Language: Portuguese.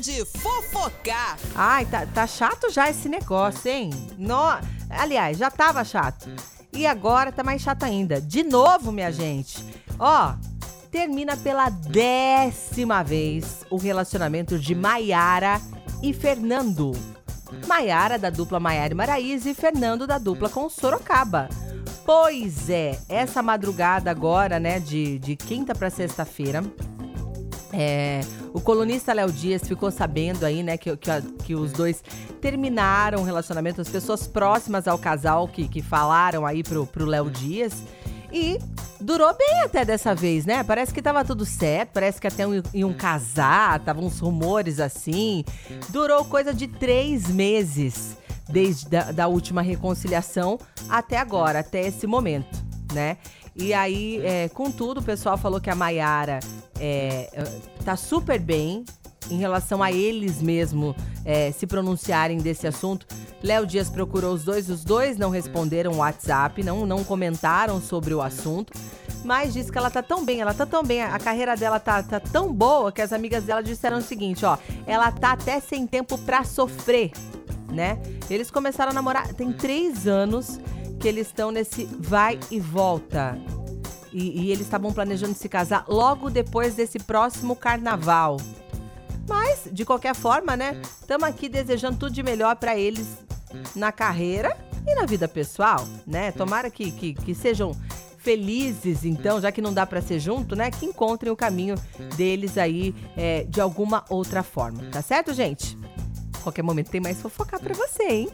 de fofocar. Ai, tá, tá chato já esse negócio, hein? No... Aliás, já tava chato. E agora tá mais chato ainda. De novo, minha gente. Ó, termina pela décima vez o relacionamento de Maiara e Fernando. Maiara da dupla Maiara e Maraíza e Fernando da dupla com Sorocaba. Pois é, essa madrugada agora, né, de, de quinta para sexta-feira, é, o colunista Léo Dias ficou sabendo aí, né, que, que, que, os dois terminaram o relacionamento, as pessoas próximas ao casal que, que falaram aí pro, pro Léo Dias. E durou bem até dessa vez, né? Parece que tava tudo certo, parece que até iam casar, tava uns rumores assim. Durou coisa de três meses, desde da, da última reconciliação até agora, até esse momento, né? E aí, é, contudo, o pessoal falou que a Maiara é, tá super bem em relação a eles mesmo é, se pronunciarem desse assunto. Léo Dias procurou os dois, os dois não responderam o WhatsApp, não, não comentaram sobre o assunto, mas disse que ela tá tão bem, ela tá tão bem, a carreira dela tá, tá tão boa que as amigas dela disseram o seguinte, ó, ela tá até sem tempo pra sofrer, né? Eles começaram a namorar, tem três anos que eles estão nesse vai e volta. E, e eles estavam planejando se casar logo depois desse próximo carnaval. Mas, de qualquer forma, né? Estamos aqui desejando tudo de melhor para eles na carreira e na vida pessoal, né? Tomara que, que, que sejam felizes, então, já que não dá para ser junto, né? Que encontrem o caminho deles aí é, de alguma outra forma, tá certo, gente? Qualquer momento tem mais fofocar para você, hein?